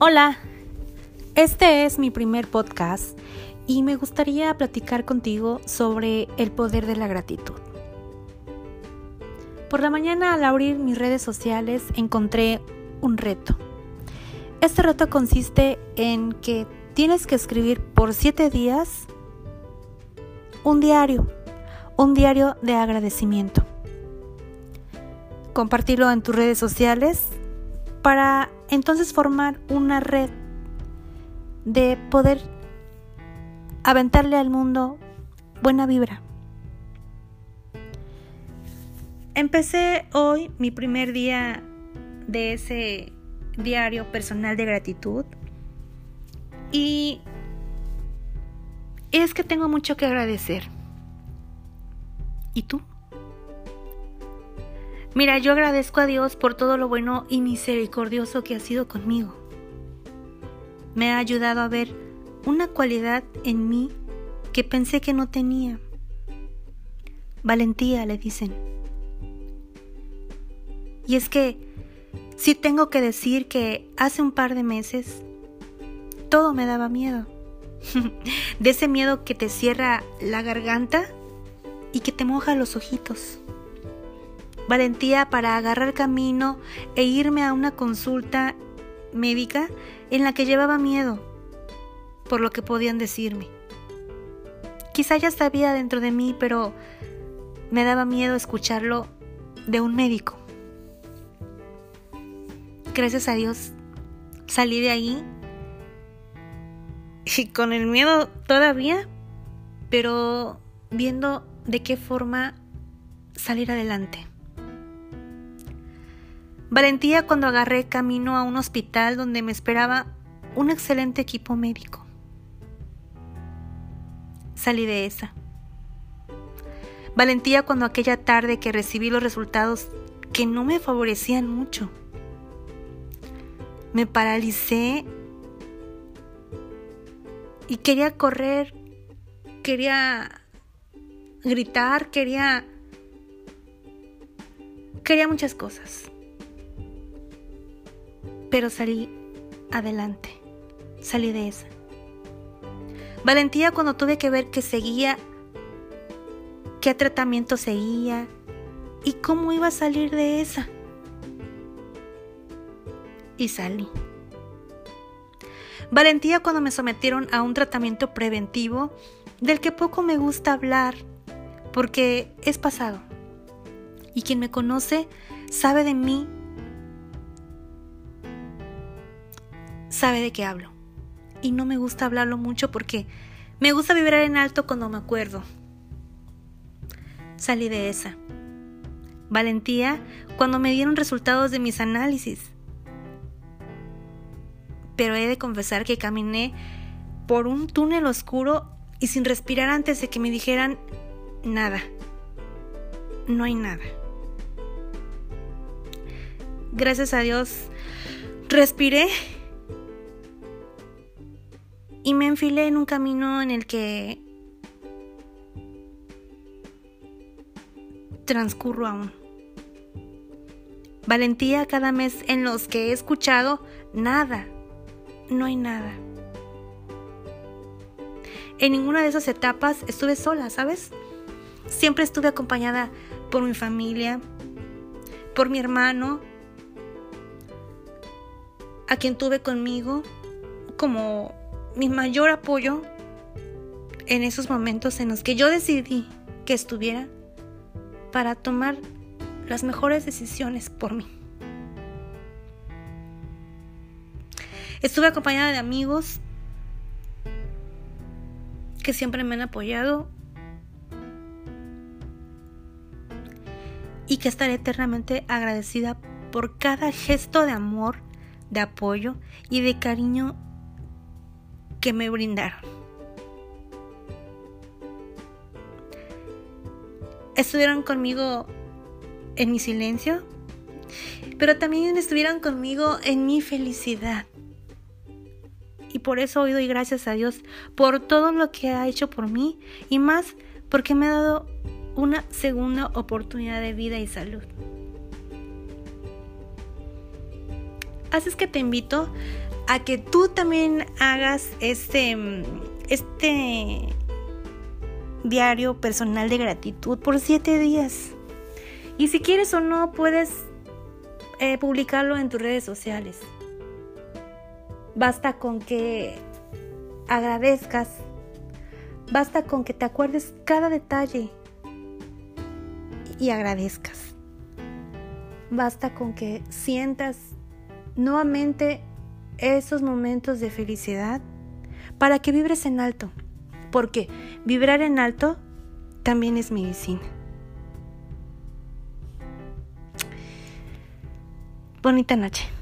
Hola, este es mi primer podcast y me gustaría platicar contigo sobre el poder de la gratitud. Por la mañana al abrir mis redes sociales encontré un reto. Este reto consiste en que tienes que escribir por siete días un diario, un diario de agradecimiento. Compartirlo en tus redes sociales para entonces formar una red de poder aventarle al mundo buena vibra. Empecé hoy mi primer día de ese diario personal de gratitud y es que tengo mucho que agradecer. ¿Y tú? Mira, yo agradezco a Dios por todo lo bueno y misericordioso que ha sido conmigo. Me ha ayudado a ver una cualidad en mí que pensé que no tenía. Valentía, le dicen. Y es que sí tengo que decir que hace un par de meses todo me daba miedo. de ese miedo que te cierra la garganta y que te moja los ojitos valentía para agarrar camino e irme a una consulta médica en la que llevaba miedo por lo que podían decirme. Quizá ya sabía dentro de mí, pero me daba miedo escucharlo de un médico. Gracias a Dios salí de ahí y con el miedo todavía, pero viendo de qué forma salir adelante. Valentía cuando agarré camino a un hospital donde me esperaba un excelente equipo médico. Salí de esa. Valentía cuando aquella tarde que recibí los resultados que no me favorecían mucho. Me paralicé y quería correr, quería gritar, quería quería muchas cosas pero salí adelante, salí de esa. Valentía cuando tuve que ver que seguía, qué tratamiento seguía y cómo iba a salir de esa. Y salí. Valentía cuando me sometieron a un tratamiento preventivo del que poco me gusta hablar porque es pasado. Y quien me conoce sabe de mí sabe de qué hablo. Y no me gusta hablarlo mucho porque me gusta vibrar en alto cuando me acuerdo. Salí de esa. Valentía cuando me dieron resultados de mis análisis. Pero he de confesar que caminé por un túnel oscuro y sin respirar antes de que me dijeran nada. No hay nada. Gracias a Dios, respiré y me enfilé en un camino en el que transcurro aún. Valentía cada mes en los que he escuchado nada, no hay nada. En ninguna de esas etapas estuve sola, ¿sabes? Siempre estuve acompañada por mi familia, por mi hermano, a quien tuve conmigo como mi mayor apoyo en esos momentos en los que yo decidí que estuviera para tomar las mejores decisiones por mí. Estuve acompañada de amigos que siempre me han apoyado y que estaré eternamente agradecida por cada gesto de amor, de apoyo y de cariño que me brindaron. Estuvieron conmigo en mi silencio, pero también estuvieron conmigo en mi felicidad. Y por eso hoy doy gracias a Dios por todo lo que ha hecho por mí y más porque me ha dado una segunda oportunidad de vida y salud. Así es que te invito a que tú también hagas este, este diario personal de gratitud por siete días. Y si quieres o no, puedes eh, publicarlo en tus redes sociales. Basta con que agradezcas. Basta con que te acuerdes cada detalle y agradezcas. Basta con que sientas nuevamente esos momentos de felicidad para que vibres en alto. Porque vibrar en alto también es medicina. Bonita noche.